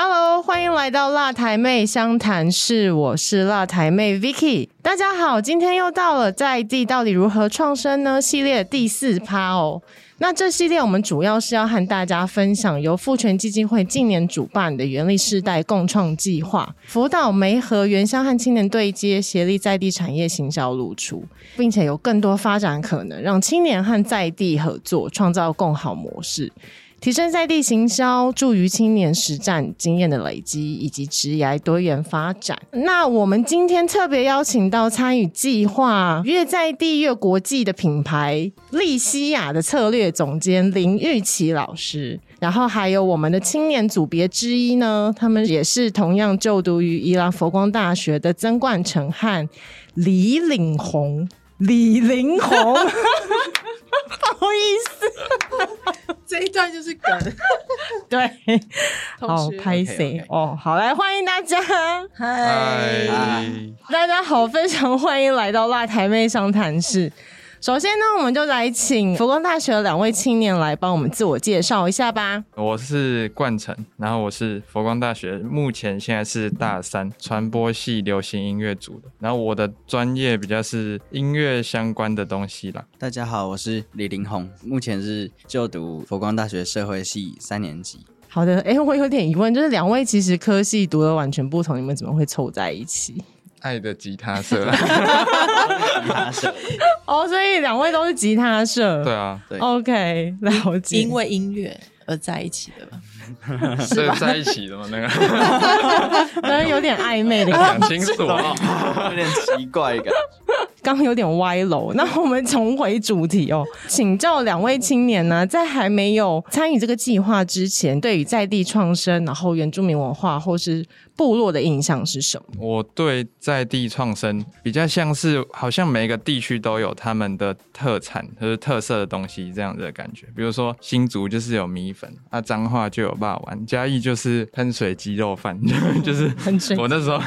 Hello，欢迎来到辣台妹相谈室，我是辣台妹 Vicky。大家好，今天又到了在地到底如何创生呢系列第四趴哦。那这系列我们主要是要和大家分享由父权基金会近年主办的原力世代共创计划，辅导媒和原乡和青年对接，协力在地产业行销露出，并且有更多发展可能，让青年和在地合作，创造更好模式。提升在地行销，助于青年实战经验的累积以及职业多元发展。那我们今天特别邀请到参与计划越在地越国际的品牌利西亚的策略总监林玉琪老师，然后还有我们的青年组别之一呢，他们也是同样就读于伊朗佛光大学的曾冠成和李领红。李林红，不好意思，这一段就是梗。对，好拍谁哦，好来欢迎大家，嗨，大家好，非常欢迎来到辣台妹商谈室。首先呢，我们就来请佛光大学的两位青年来帮我们自我介绍一下吧。我是冠城，然后我是佛光大学，目前现在是大三传播系流行音乐组的，然后我的专业比较是音乐相关的东西啦。大家好，我是李林宏，目前是就读佛光大学社会系三年级。好的，哎，我有点疑问，就是两位其实科系读的完全不同，你们怎么会凑在一起？爱的吉他社，吉他社哦，所以两位都是吉他社，对啊，对，OK，了解。因为音乐而在一起的 吧？是在一起的吗？那个，可能有点暧昧的感讲清楚哦。有点奇怪感。刚刚有点歪楼，那我们重回主题哦，请教两位青年呢，在还没有参与这个计划之前，对于在地创生，然后原住民文化或是部落的印象是什么？我对在地创生比较像是，好像每个地区都有他们的特产或者特色的东西这样子的感觉。比如说新竹就是有米粉，啊彰化就有霸丸，嘉义就是喷水鸡肉饭，就是喷水我那时候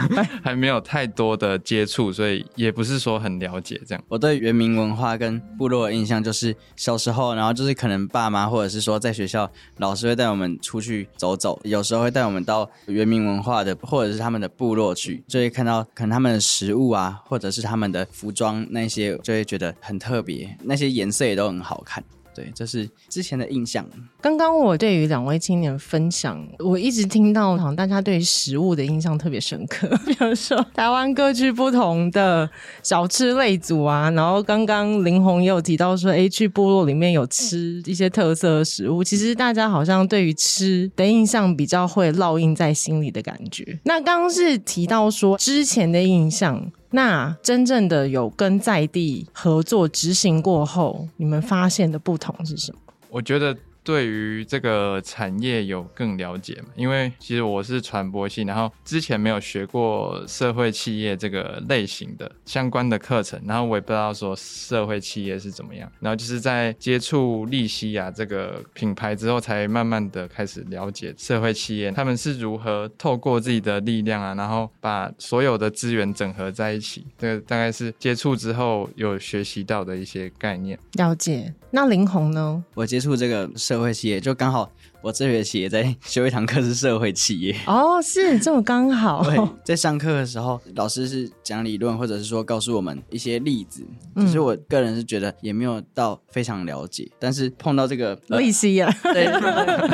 还没有太多的接触，所以也不是说很了解这样。我对原民文化跟部落的印象就是小时候，然后就是可能爸妈或者是说在学校老师会带我们出去走走，有时候会带我们到原民文化的或者是他们的部落去，就会看到可能他们的食物啊，或者是他们的服装那些，就会觉得很特别，那些颜色也都很好看。对，这是之前的印象。刚刚我对于两位青年分享，我一直听到好像大家对于食物的印象特别深刻，比如说台湾各具不同的小吃类组啊，然后刚刚林红也有提到说，哎，去部落里面有吃一些特色的食物，其实大家好像对于吃的印象比较会烙印在心里的感觉。那刚刚是提到说之前的印象。那真正的有跟在地合作执行过后，你们发现的不同是什么？我觉得对于这个产业有更了解嘛，因为其实我是传播系，然后之前没有学过社会企业这个类型的相关的课程，然后我也不知道说社会企业是怎么样，然后就是在接触利西亚这个品牌之后，才慢慢的开始了解社会企业他们是如何透过自己的力量啊，然后把所有的资源整合在一起，这个大概是接触之后有学习到的一些概念。了解。那林红呢？我接触这个社会企业，就刚好我这学期也在修一堂课是社会企业。哦，是这么刚好。对，在上课的时候，老师是讲理论，或者是说告诉我们一些例子。其实我个人是觉得也没有到非常了解，但是碰到这个呃利息呀，对，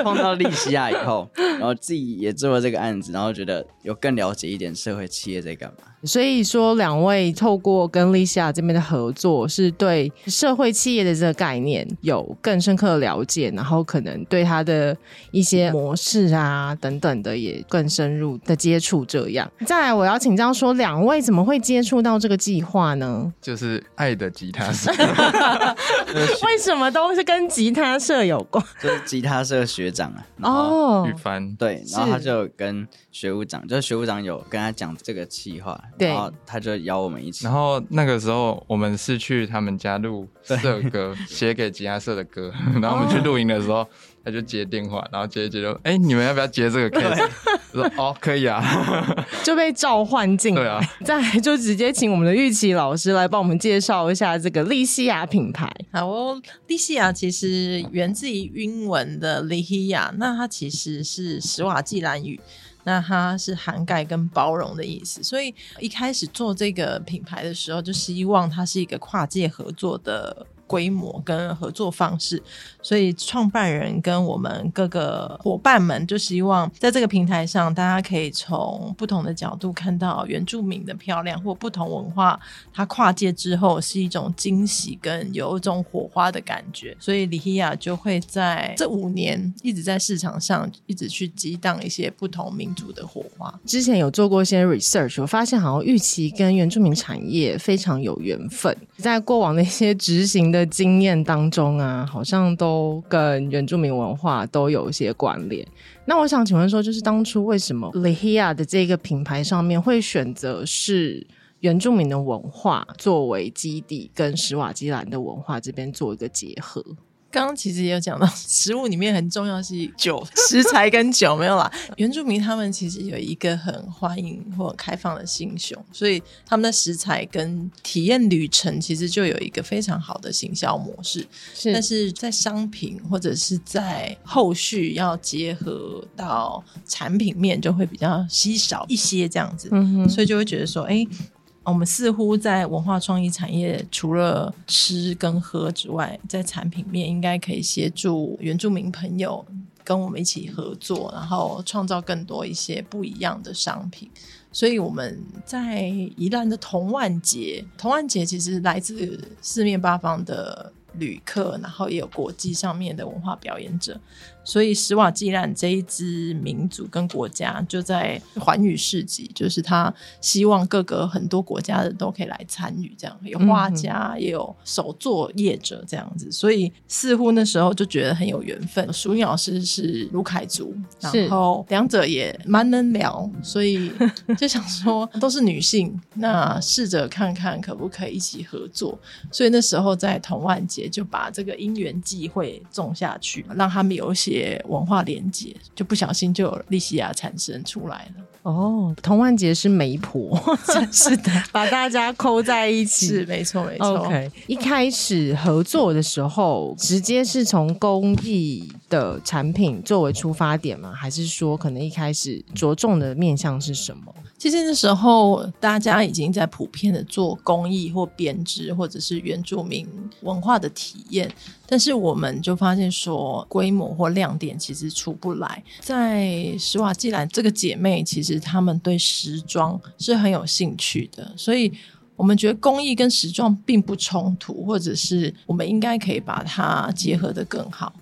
碰到利西亚以后，然后自己也做了这个案子，然后觉得有更了解一点社会企业在干嘛。所以说，两位透过跟丽西亚这边的合作，是对社会企业的这个概念有更深刻的了解，然后可能对它的一些模式啊等等的，也更深入的接触。这样，再来我要请教说，两位怎么会接触到这个计划呢？就是爱的吉他社，为什么都是跟吉他社有关？就是吉他社学长啊，哦玉帆，对，然后他就跟学务长，就是学务长有跟他讲这个计划，对然后他就邀我们一起，然后那个时候我们是去他们家录社歌，写给吉他社的歌。然后我们去录音的时候，他就接电话，然后接一接就，哎、你们要不要接这个 case？我说哦，可以啊。就被召唤进来。对啊，再来就直接请我们的玉琪老师来帮我们介绍一下这个利西亚品牌。好哦，利西亚其实源自于英文的利西亚那它其实是史瓦济兰语，那它是涵盖跟包容的意思。所以一开始做这个品牌的时候，就希望它是一个跨界合作的。规模跟合作方式，所以创办人跟我们各个伙伴们就希望在这个平台上，大家可以从不同的角度看到原住民的漂亮或不同文化，它跨界之后是一种惊喜跟有一种火花的感觉。所以李希亚就会在这五年一直在市场上一直去激荡一些不同民族的火花。之前有做过一些 research，我发现好像玉琪跟原住民产业非常有缘分，在过往的一些执行的的经验当中啊，好像都跟原住民文化都有一些关联。那我想请问说，就是当初为什么 Lehia 的这个品牌上面会选择是原住民的文化作为基底，跟史瓦基兰的文化这边做一个结合？刚刚其实也有讲到，食物里面很重要是酒，食材跟酒没有啦。原住民他们其实有一个很欢迎或开放的心胸，所以他们的食材跟体验旅程其实就有一个非常好的行销模式。是但是在商品或者是在后续要结合到产品面，就会比较稀少一些这样子。嗯哼，所以就会觉得说，哎、我们似乎在文化创意产业，除了吃跟喝之外，在产品面应该可以协助原住民朋友跟我们一起合作，然后创造更多一些不一样的商品。所以我们在宜兰的同万节，同万节其实来自四面八方的旅客，然后也有国际上面的文化表演者。所以史瓦济兰这一支民族跟国家就在环宇市集，就是他希望各个很多国家的都可以来参与，这样有画家，也有手作业者这样子，所以似乎那时候就觉得很有缘分。淑英老师是卢凯族，然后两者也蛮能聊，所以就想说都是女性，那试着看看可不可以一起合作。所以那时候在同万节就把这个因缘际会种下去，让他们有一些文化连接，就不小心就有利西亚产生出来了。哦，童万杰是媒婆，是的，把大家扣在一起。是没错没错。OK，一开始合作的时候，直接是从公益的产品作为出发点吗？还是说可能一开始着重的面向是什么？其实那时候大家已经在普遍的做工艺或编织，或者是原住民文化的体验，但是我们就发现说规模或亮点其实出不来。在史瓦济兰这个姐妹，其实她们对时装是很有兴趣的，所以。我们觉得工艺跟时装并不冲突，或者是我们应该可以把它结合的更好，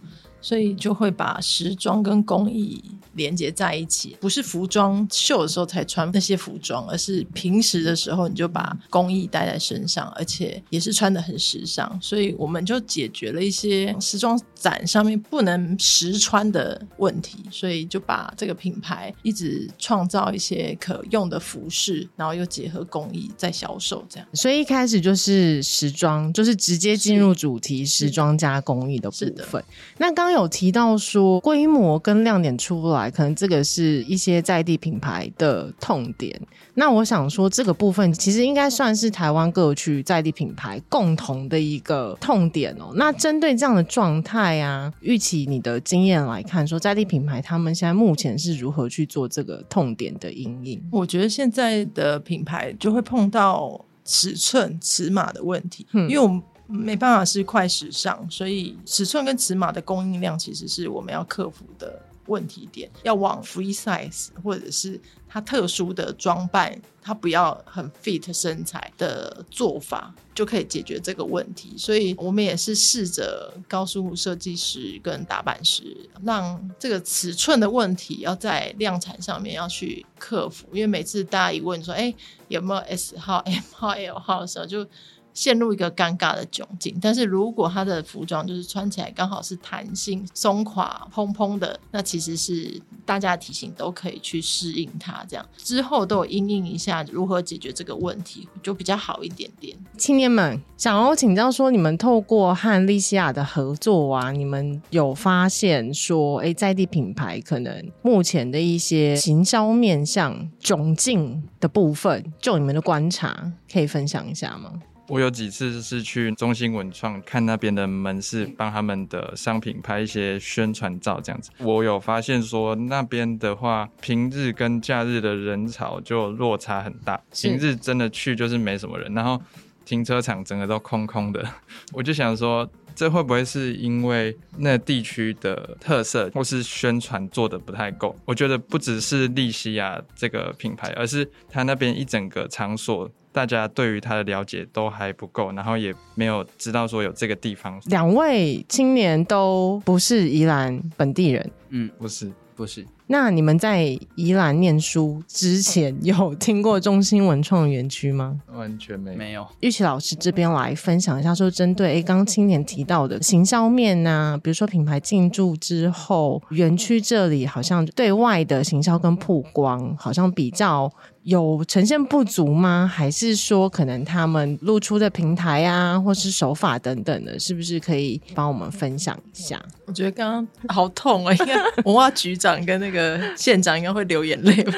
所以就会把时装跟工艺连接在一起，不是服装秀的时候才穿那些服装，而是平时的时候你就把工艺带在身上，而且也是穿的很时尚，所以我们就解决了一些时装展上面不能实穿的问题，所以就把这个品牌一直创造一些可用的服饰，然后又结合工艺在销售，这样。所以一开始就是时装，就是直接进入主题时装加工艺的部是的分。那刚刚有提到说规模跟亮点出不来，可能这个是一些在地品牌的痛点。那我想说，这个部分其实应该算是台湾各区在地品牌共同的一个痛点哦。那针对这样的状态啊，预期你的经验来看，说在地品牌他们现在目前是如何去做这个痛点的阴影？我觉得现在的品牌就会碰到尺寸、尺码的问题，嗯因为我们没办法是快时尚，所以尺寸跟尺码的供应量其实是我们要克服的问题点，要往 free size 或者是它特殊的装扮，它不要很 fit 身材的做法，就可以解决这个问题。所以我们也是试着告诉设计师跟打版师，让这个尺寸的问题要在量产上面要去克服，因为每次大家一问说，哎，有没有 S 号、M 号、L 号的时候，就陷入一个尴尬的窘境。但是如果他的服装就是穿起来刚好是弹性、松垮、蓬蓬的，那其实是大家的体型都可以去适应它。这样之后都有应应一下如何解决这个问题，就比较好一点点。青年们想要请教说，你们透过和利西亚的合作啊，你们有发现说，哎，在地品牌可能目前的一些行销面向窘境的部分，就你们的观察，可以分享一下吗？我有几次是去中心文创看那边的门市，帮他们的商品拍一些宣传照，这样子。我有发现说，那边的话，平日跟假日的人潮就落差很大。是平日真的去就是没什么人，然后停车场整个都空空的。我就想说，这会不会是因为那地区的特色，或是宣传做的不太够？我觉得不只是利西亚这个品牌，而是它那边一整个场所。大家对于它的了解都还不够，然后也没有知道说有这个地方。两位青年都不是宜兰本地人，嗯，不是，不是，那你们在宜兰念书之前有听过中心文创园区吗？完全没有。没有。玉琪老师这边来分享一下，说针对诶刚刚青年提到的行销面呐、比如说品牌进驻之后，园区这里好像对外的行销跟曝光好像比较有呈现不足吗？还是说可能他们露出的平台啊，或是手法等等的，是不是可以帮我们分享一下？我觉得刚刚好痛啊！应该文化局长跟那个县长应该会流眼泪吧？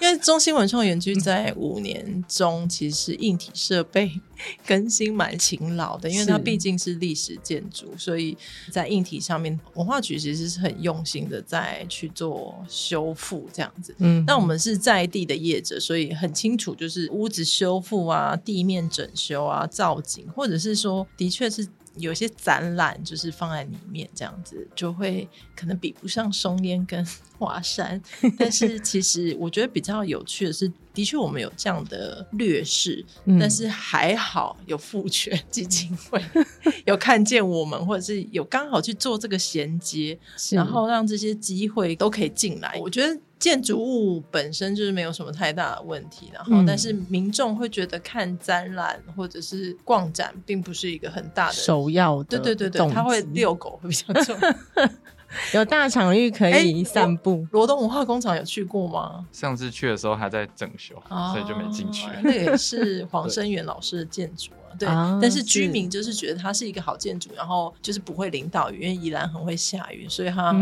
因为中心文创园区在五年中，其实硬体设备更新蛮勤劳的，因为它毕竟是历史建筑，所以在硬体上面，文化局其实是很用心的在去做修复这样子。嗯，那我们是在地的业者，所以很清楚，就是屋子修复啊、地面整修啊、造景，或者是说，的确是有些展览就是放在里面，这样子就会可能比不上松烟跟 华山。但是其实我觉得比较有趣的是，的确我们有这样的劣势，嗯但是还好有父权基金会有看见我们，或者是有刚好去做这个衔接，然后让这些机会都可以进来。我觉得建筑物本身就是没有什么太大的问题，然后嗯但是民众会觉得看展览或者是逛展并不是一个很大的。首要的对对对对，动他会遛狗会比较重。有大场域可以哎散步。罗东文化工厂有去过吗？上次去的时候还在整修，所以就没进去哦。那个也是黄生源老师的建筑啊，对。啊但是是居民就是觉得它是一个好建筑，然后就是不会淋到雨，因为宜兰很会下雨，所以他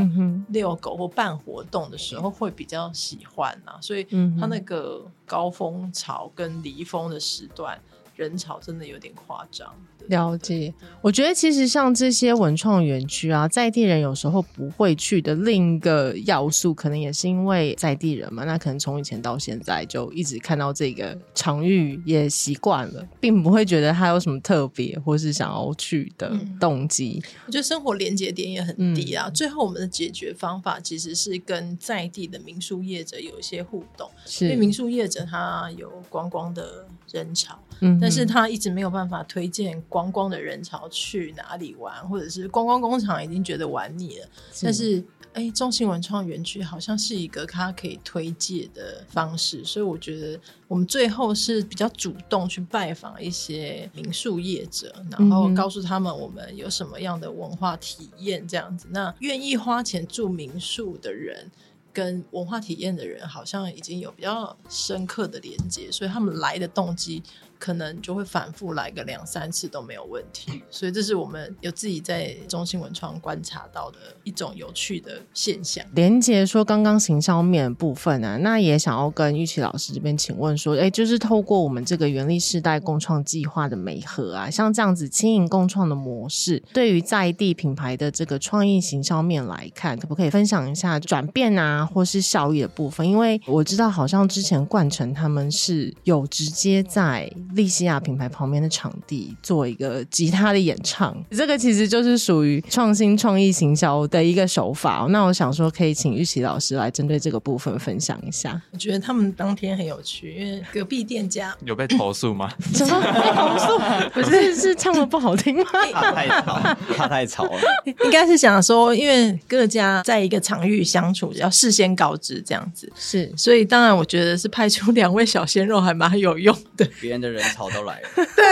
遛狗或办活动的时候会比较喜欢啊。所以嗯哼它那个高峰潮跟离峰的时段人潮真的有点夸张。了解，我觉得其实像这些文创园区啊，在地人有时候不会去的另一个要素，可能也是因为在地人嘛，那可能从以前到现在就一直看到这个场域，也习惯了，并不会觉得它有什么特别或是想要去的嗯动机。我觉得生活连接点也很低嗯啊。最后我们的解决方法其实是跟在地的民宿业者有一些互动，因为是，民宿业者他有观光的人潮，嗯但是他一直没有办法推荐观光的人潮去哪里玩，或者是观光工厂已经觉得玩腻了，但是。哎，中信文创园区好像是一个他可以推介的方式，所以我觉得我们最后是比较主动去拜访一些民宿业者，然后告诉他们我们有什么样的文化体验这样子。那愿意花钱住民宿的人，跟文化体验的人好像已经有比较深刻的连接，所以他们来的动机可能就会反复来个两三次都没有问题。所以这是我们有自己在中心文创观察到的一种有趣的现象。连接说刚刚行销面的部分啊，那也想要跟玉琪老师这边请问说，哎，就是透过我们这个原力世代共创计划的媒合啊，像这样子轻盈共创的模式，对于在地品牌的这个创意行销面来看，可不可以分享一下转变啊，或是效益的部分？因为我知道好像之前冠城他们是有直接在利西亚品牌旁边的场地做一个吉他的演唱，这个其实就是属于创新创意行销的一个手法。那我想说，可以请玉琪老师来针对这个部分分享一下。我觉得他们当天很有趣，因为隔壁店家有被投诉吗？什么被投诉？不是是唱的不好听吗？怕太吵，怕太吵了。应该是想说，因为各家在一个场域相处，要事先告知这样子，是所以当然我觉得是派出两位小鲜肉还蛮有用的。别人的人潮都来了，对，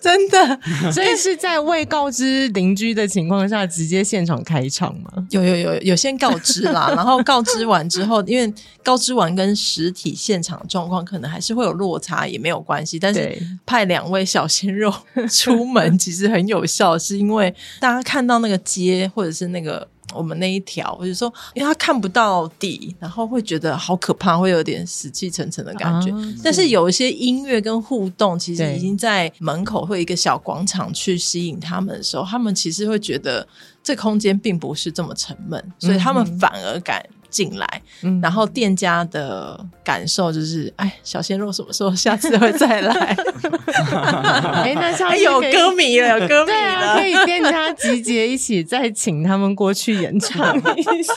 真的 所以是在未告知邻居的情况下，直接现场开场吗？有有有有先告知啦，然后告知完之后，因为告知完跟实体现场状况可能还是会有落差，也没有关系。但是派两位小鲜肉出门其实很有效，是因为大家看到那个街或者是那个。我们那一条，我就说，因为他看不到底，然后会觉得好可怕，会有点死气沉沉的感觉。啊但是有一些音乐跟互动，其实已经在门口会有一个小广场去吸引他们的时候，他们其实会觉得这空间并不是这么沉闷，所以他们反而敢进来。嗯然后店家的感受就是，哎，小鲜肉什么时候下次会再来？哎、那下哎，次可以有歌迷了，有歌迷对啊，了可，以店家集结一起，再请他们过去演唱一下。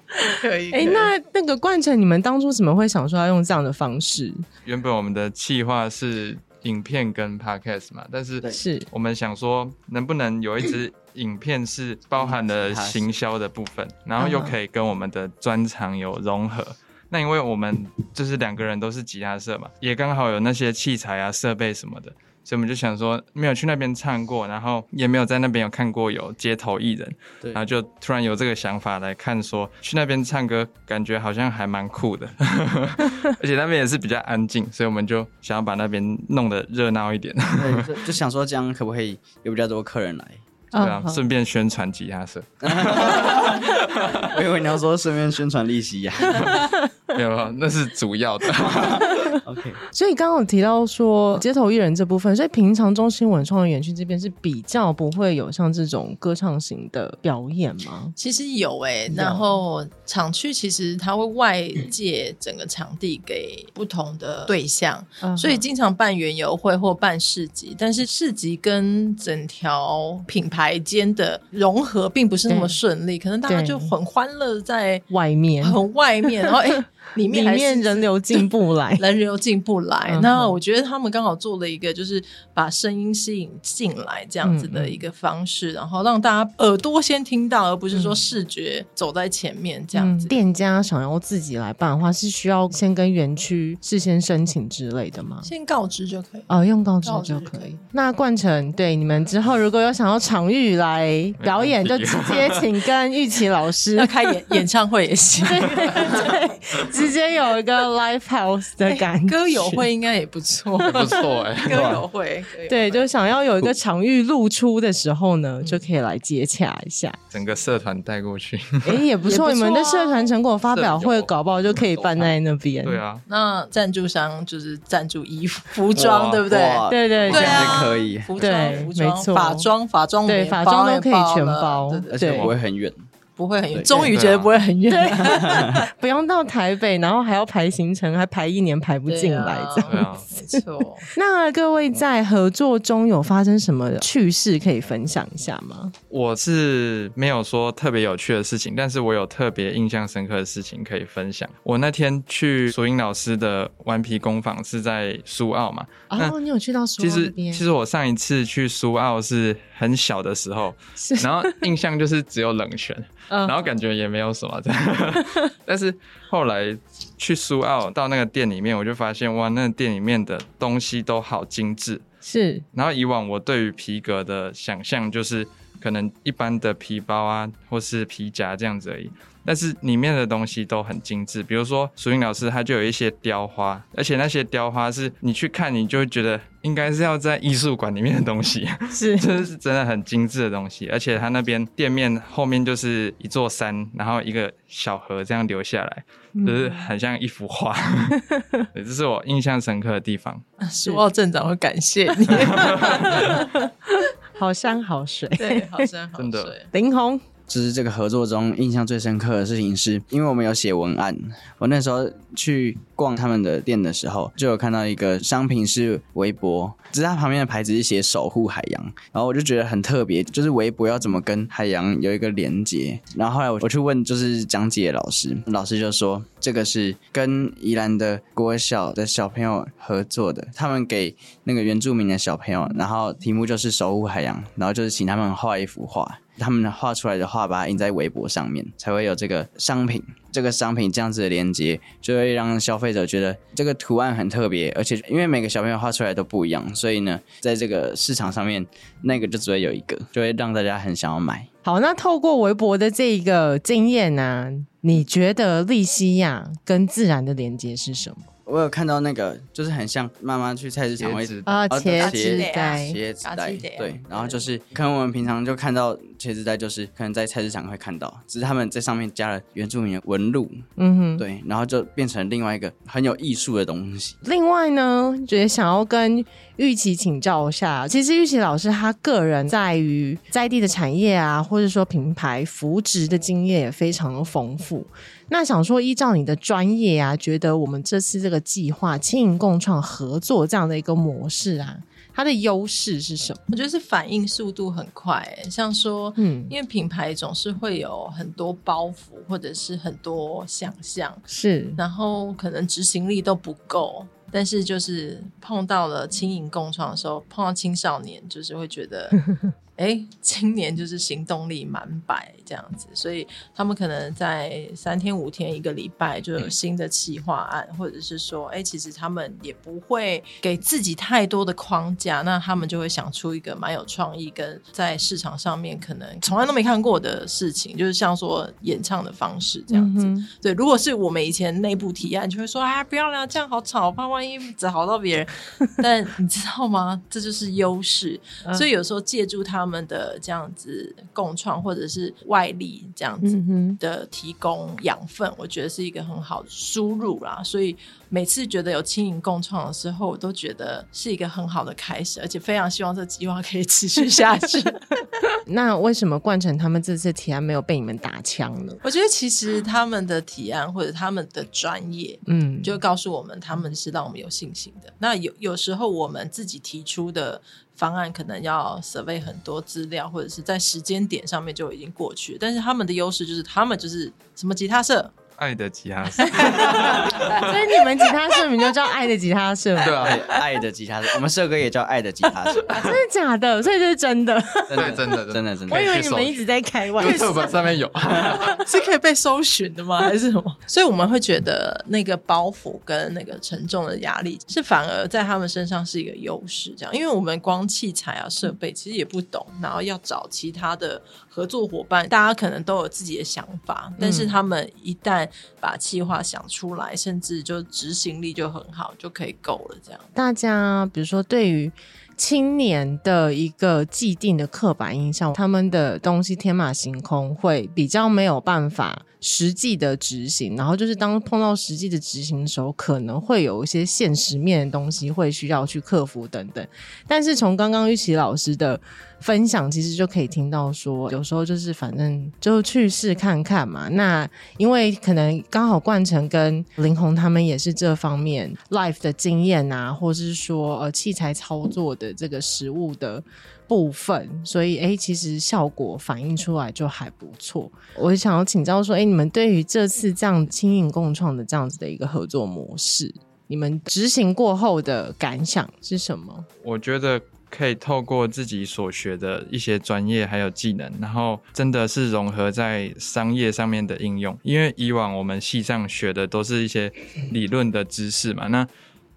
可以。哎、那那个冠城，你们当初怎么会想说要用这样的方式？原本我们的计划是影片跟 podcast 嘛，但是是。我们想说，能不能有一支 影片是包含了行销的部分，然后又可以跟我们的专长有融合。那因为我们就是两个人都是吉他社嘛，也刚好有那些器材啊、设备什么的，所以我们就想说，没有去那边唱过，然后也没有在那边有看过有街头艺人，对然后就突然有这个想法来看说，去那边唱歌，感觉好像还蛮酷的，而且那边也是比较安静，所以我们就想要把那边弄得热闹一点，对，就就想说这样可不可以有比较多客人来？对啊，嗯顺便宣传吉他社。我以为你要说顺便宣传利息呀。没有，没有那是主要的。OK，所以刚刚有提到说街头艺人这部分，所以平常中心文创的园区这边是比较不会有像这种歌唱型的表演吗？其实有诶、然后厂区其实它会外借整个场地给不同的对象，嗯所以经常办园游会或办市集，但是市集跟整条品牌间的融合并不是那么对。顺利，可能大家就很欢乐在外面。很外面，然后哎、里面里面人流进不来，人流进不来。嗯那我觉得他们刚好做了一个，就是把声音吸引进来这样子的一个方式，然后让大家耳朵先听到，而不是说视觉走在前面这样子。嗯店家想要自己来办的话，是需要先跟园区事先申请之类的吗？先告知就可以。哦，用告知就可以。那冠城，对你们之后如果有想要场域来表演，就 直接请跟玉琪老师要开演演唱会也行，对，直接有一个 live house 的感觉。歌友会应该也不错。不错哎、歌友会，对，就想要有一个场域露出的时候呢，就可以来接洽一下。整个社团带过去。哎，也不错，不错啊你们的社团成果发表会搞不好就可以办在那边。对，啊，那赞助商就是赞助衣服、服装，对不对？对对对啊，这样可以服对装、服装、没错法装、法装对法装都可以全包对对而且不会很远。不会很远，对终于觉得不会很远。不用到台北，然后还要排行程，还排一年排不进来这样。对啊，没错。那各位在合作中有发生什么趣事可以分享一下吗？我是没有说特别有趣的事情，但是我有特别印象深刻的事情可以分享。我那天去索英老师的顽皮工坊是在苏澳嘛，那哦，你有去到苏其实澳？其实我上一次去苏澳是很小的时候，然后印象就是只有冷泉，嗯然后感觉也没有什么这样。但是后来去苏澳到那个店里面，我就发现哇，那个店里面的东西都好精致。是然后以往我对于皮革的想象就是可能一般的皮包啊，或是皮夹这样子而已。但是里面的东西都很精致，比如说苏英老师他就有一些雕花，而且那些雕花是你去看，你就会觉得应该是要在艺术馆里面的东西，是 这是真的很精致的东西。而且它那边店面后面就是一座山，然后一个小河这样流下来，就是很像一幅画。对，这是我印象深刻的地方。苏澳镇长会感谢你，好山好水。对，好山好真的水。林红，就是这个合作中印象最深刻的事情是，因为我们有写文案，我那时候去逛他们的店的时候，就有看到一个商品是微博，只是它旁边的牌子是写守护海洋，然后我就觉得很特别，就是微博要怎么跟海洋有一个连接。然后后来我我去问就是讲解老师，老师就说这个是跟宜兰的国小的小朋友合作的，他们给那个原住民的小朋友，然后题目就是守护海洋，然后就是请他们画一幅画。他们画出来的画，把它印在微博上面，才会有这个商品。这个商品这样子的连接，就会让消费者觉得这个图案很特别，而且因为每个小朋友画出来都不一样，所以呢，在这个市场上面，那个就只会有一个，就会让大家很想要买。好，那透过微博的这一个经验呢，你觉得利西亚跟自然的连接是什么？我有看到那个，就是很像妈妈去菜市场会啊，茄子袋，茄子袋，对，然后就是可能我们平常就看到茄子袋，就是可能在菜市场会看到，只是他们在上面加了原住民的纹路，嗯哼，对，然后就变成另外一个很有艺术的东西。另外呢，觉得想要跟玉琪请教一下，其实玉琪老师他个人在于在地的产业啊，或者说品牌扶植的经验也非常的丰富。那想说，依照你的专业啊，觉得我们这次这个计划轻盈共创合作这样的一个模式啊，它的优势是什么？我觉得是反应速度很快。像说，嗯，因为品牌总是会有很多包袱，或者是很多想象，是，然后可能执行力都不够。但是就是碰到了轻盈共创的时候，碰到青少年，就是会觉得。哎，今年就是行动力满百这样子，所以他们可能在三天五天一个礼拜就有新的企划案，或者是说，哎，其实他们也不会给自己太多的框架，那他们就会想出一个蛮有创意跟在市场上面可能从来都没看过的事情，就是像说演唱的方式这样子。对，如果是我们以前内部提案，就会说，哎，不要了，这样好吵，怕万一吵到别人。但你知道吗？这就是优势，所以有时候借助他。们的这样子共创，或者是外力这样子的提供养分，我觉得是一个很好的输入啦。所以每次觉得有轻盈共创的时候，我都觉得是一个很好的开始，而且非常希望这计划可以持续下去。那为什么冠成他们这次提案没有被你们打枪呢？我觉得其实他们的提案或者他们的专业，嗯，就告诉我们他们是让我们有信心的。那有有时候我们自己提出的。方案可能要 survey 很多资料，或者是在时间点上面就已经过去，但是他们的优势就是他们就是什么吉他社。爱的吉他社，所以你们吉他社名就叫爱的吉他社吗。对啊，爱的吉他社，我们社歌也叫爱的吉他社。真的假的？所以这是真的。对，真的，真的，真的。我以为你们一直在开玩笑。上面有，是可以被搜寻的吗？还是什么？所以我们会觉得那个包袱跟那个沉重的压力，是反而在他们身上是一个优势。这样，因为我们光器材啊设备其实也不懂，然后要找其他的合作伙伴，大家可能都有自己的想法，但是他们一旦把计划想出来，甚至就执行力就很好，就可以够了。这样，大家比如说对于青年的一个既定的刻板印象，他们的东西天马行空，会比较没有办法实际的执行。然后就是当碰到实际的执行的时候，可能会有一些现实面的东西会需要去克服等等。但是从刚刚玉琪老师的。分享其实就可以听到说，有时候就是反正就去试看看嘛。那因为可能刚好冠成跟林红他们也是这方面 life 的经验啊，或是说呃器材操作的这个实物的部分，所以哎，其实效果反映出来就还不错。我想要请教说，哎，你们对于这次这样轻盈共创的这样子的一个合作模式，你们执行过后的感想是什么？我觉得。可以透过自己所学的一些专业还有技能，然后真的是融合在商业上面的应用。因为以往我们系上学的都是一些理论的知识嘛，那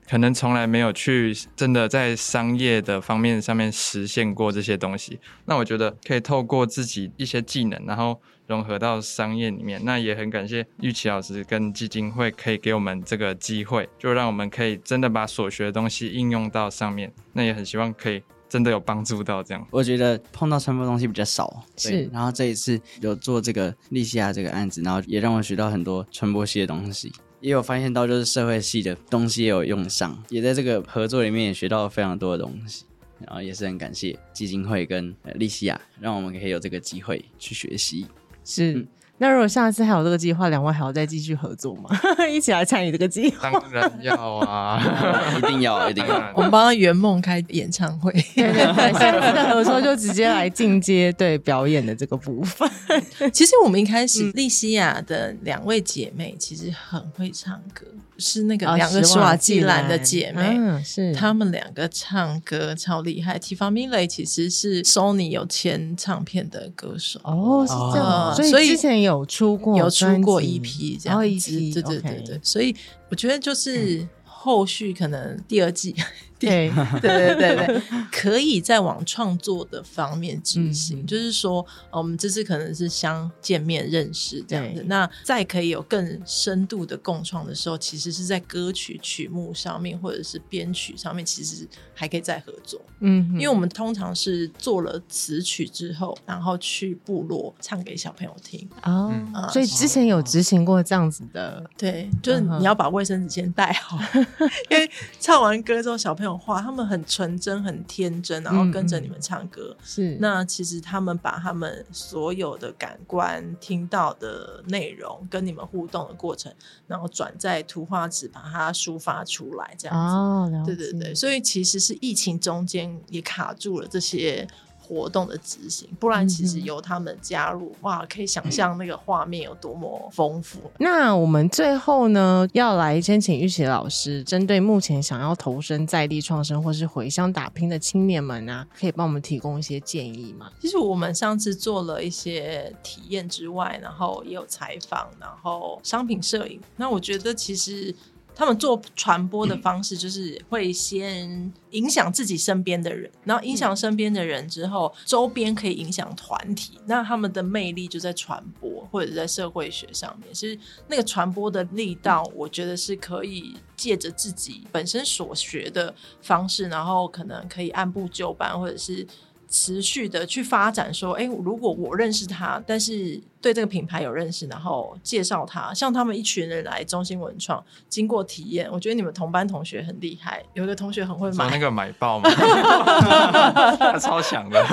可能从来没有去真的在商业的方面上面实现过这些东西。那我觉得可以透过自己一些技能，然后。融合到商业里面，那也很感谢玉琪老师跟基金会可以给我们这个机会，就让我们可以真的把所学的东西应用到上面。那也很希望可以真的有帮助到这样。我觉得碰到传播东西比较少，是。然后这一次有做这个利西亚这个案子，然后也让我学到很多传播系的东西，也有发现到就是社会系的东西也有用上，也在这个合作里面也学到了非常多的东西。然后也是很感谢基金会跟利西亚，让我们可以有这个机会去学习。是那如果下次还有这个计划，两位还要再继续合作吗？一起来参与这个计划？当然要啊，一定要，一定要。我们帮他圆梦开演唱会。对对对，下次的合作就直接来进阶对表演的这个部分。其实我们一开始利西亚的两位姐妹其实很会唱歌，是那个两个施瓦季兰的姐妹，嗯，是她们两个唱歌超厉害。Tifamile 其实是 Sony 有签唱片的歌手哦，是这样，所以之前有。有出过有出过一批这样子，对对对对，所以我觉得就是后续可能第二季。对 对对对对，可以再往创作的方面执行，就是说，我们这次可能是相见面认识这样子，那再可以有更深度的共创的时候，其实是在歌曲曲目上面或者是编曲上面，其实还可以再合作。嗯，因为我们通常是做了词曲之后，然后去部落唱给小朋友听。哦，所以之前有执行过这样子的，对，就是你要把卫生纸先带好，因为唱完歌之后，小朋友。话他们很纯真、很天真，然后跟着你们唱歌。是那其实他们把他们所有的感官听到的内容，跟你们互动的过程，然后转在图画纸，把它抒发出来，这样子。哦，对对对，所以其实是疫情中间也卡住了这些。活动的执行，不然其实由他们加入，哇，可以想象那个画面有多么丰富。那我们最后呢，要来先请玉琪老师，针对目前想要投身在地创生或是回乡打拼的青年们啊，可以帮我们提供一些建议吗？其实我们上次做了一些体验之外，然后也有采访，然后商品摄影。那我觉得其实。他们做传播的方式，就是会先影响自己身边的人，然后影响身边的人之后，周边可以影响团体。那他们的魅力就在传播，或者在社会学上面。其实那个传播的力道，我觉得是可以借着自己本身所学的方式，然后可能可以按部就班，或者是。持续的去发展，说，哎，如果我认识他，但是对这个品牌有认识，然后介绍他，像他们一群人来中心文创，经过体验，我觉得你们同班同学很厉害，有一个同学很会买那个 买爆吗？超强的，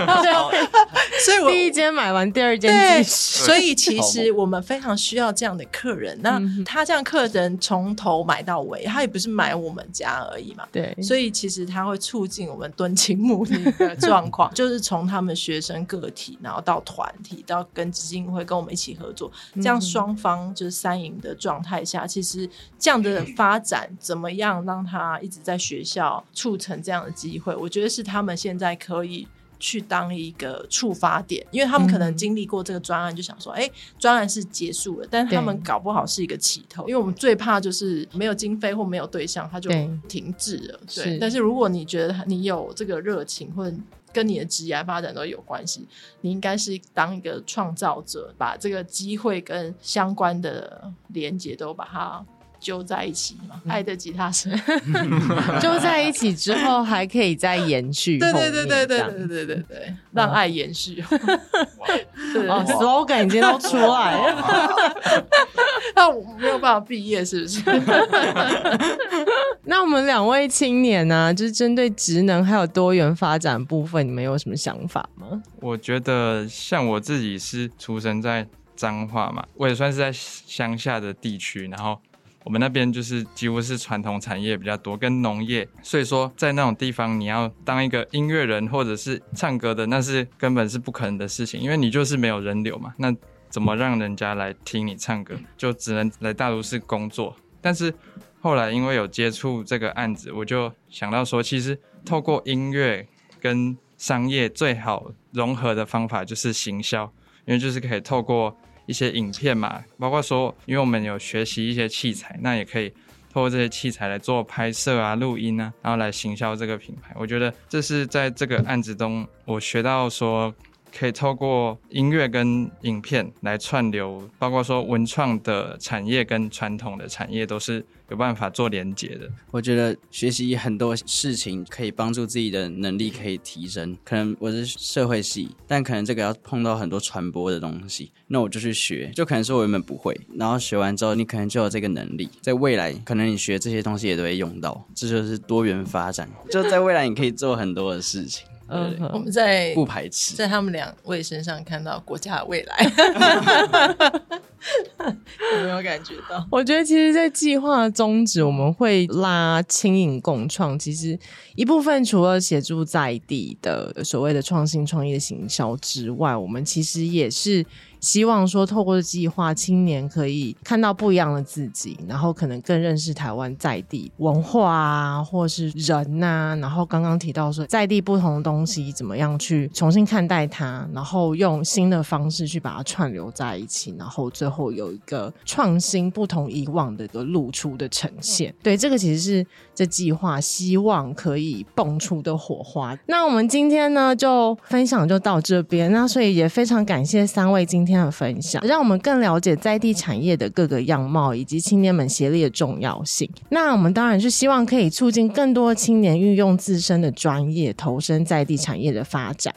所以我第一间买完，第二间继续。所以其实我们非常需要这样的客人。那他这样客人从头买到尾，他也不是买我们家而已嘛。对，所以其实他会促进我们敦亲睦邻的状况，就。就是从他们学生个体，然后到团体，到跟基金会跟我们一起合作，这样双方就是三赢的状态下，其实这样的发展怎么样让他一直在学校促成这样的机会？我觉得是他们现在可以去当一个触发点，因为他们可能经历过这个专案，就想说，哎，专案是结束了，但是他们搞不好是一个起头，因为我们最怕就是没有经费或没有对象，他就停滞了。对，但是如果你觉得你有这个热情或者跟你的职业发展都有关系，你应该是当一个创造者，把这个机会跟相关的连接都把它揪在一起嘛。爱的吉他声 揪在一起之后，还可以再延续。对对对对对对对对对，让爱延续。哦，slogan 已经都出来了，那我没有办法毕业，是不是？那我们两位青年呢，就是针对职能还有多元发展部分，你们有什么想法吗？我觉得像我自己是出生在彰化嘛，我也算是在乡下的地区，然后我们那边就是几乎是传统产业比较多，跟农业，所以说在那种地方，你要当一个音乐人或者是唱歌的，那是根本是不可能的事情，因为你就是没有人流嘛，那怎么让人家来听你唱歌？就只能来大都市工作，但是。后来因为有接触这个案子，我就想到说，其实透过音乐跟商业最好融合的方法就是行销，因为就是可以透过一些影片嘛，包括说，因为我们有学习一些器材，那也可以通过这些器材来做拍摄啊、录音啊，然后来行销这个品牌。我觉得这是在这个案子中我学到说。可以透过音乐跟影片来串流，包括说文创的产业跟传统的产业都是有办法做连接的。我觉得学习很多事情可以帮助自己的能力可以提升。可能我是社会系，但可能这个要碰到很多传播的东西，那我就去学。就可能是我原本不会，然后学完之后，你可能就有这个能力，在未来可能你学这些东西也都会用到。这就是多元发展，就在未来你可以做很多的事情。嗯我们在不排斥。在他们两位身上看到国家的未来，有没有感觉到？我觉得其实，在计划宗旨，我们会拉轻盈共创。其实一部分除了协助在地的所谓的创新创业行销之外，我们其实也是希望说，透过计划，青年可以看到不一样的自己，然后可能更认识台湾在地文化啊，或是人呐、然后刚刚提到说，在地不同的东西怎么样去重新看待它，然后用新的方式去把它串流在一起，然后最后有一个创新不同以往的一个露出的呈现。对，这个其实是这计划希望可以蹦出的火花。那我们今天呢，就分享就到这边。那所以也非常感谢三位今今天的分享，让我们更了解在地产业的各个样貌以及青年们协力的重要性。那我们当然是希望可以促进更多青年运用自身的专业，投身在地产业的发展。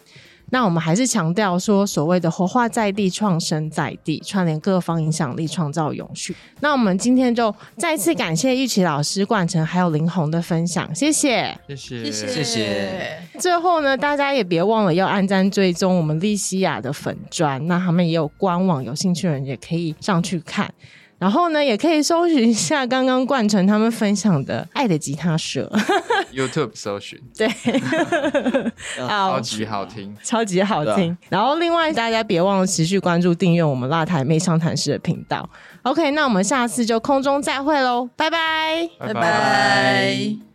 那我们还是强调说，所谓的活化在地、创生在地，串联各方影响力，创造永续。那我们今天就再次感谢玉琪老师、冠成还有林红的分享，谢谢。谢谢谢谢。最后呢，大家也别忘了要按赞追踪我们利西亚的粉砖，那他们也有官网，有兴趣的人也可以上去看。然后呢，也可以搜寻一下刚刚冠成他们分享的《爱的吉他社》，YouTube 搜寻，对，超级好听。超级好对听。然后另外大家别忘了持续关注、订阅我们辣台妹商谈室的频道。OK，那我们下次就空中再会喽，拜拜。拜拜拜。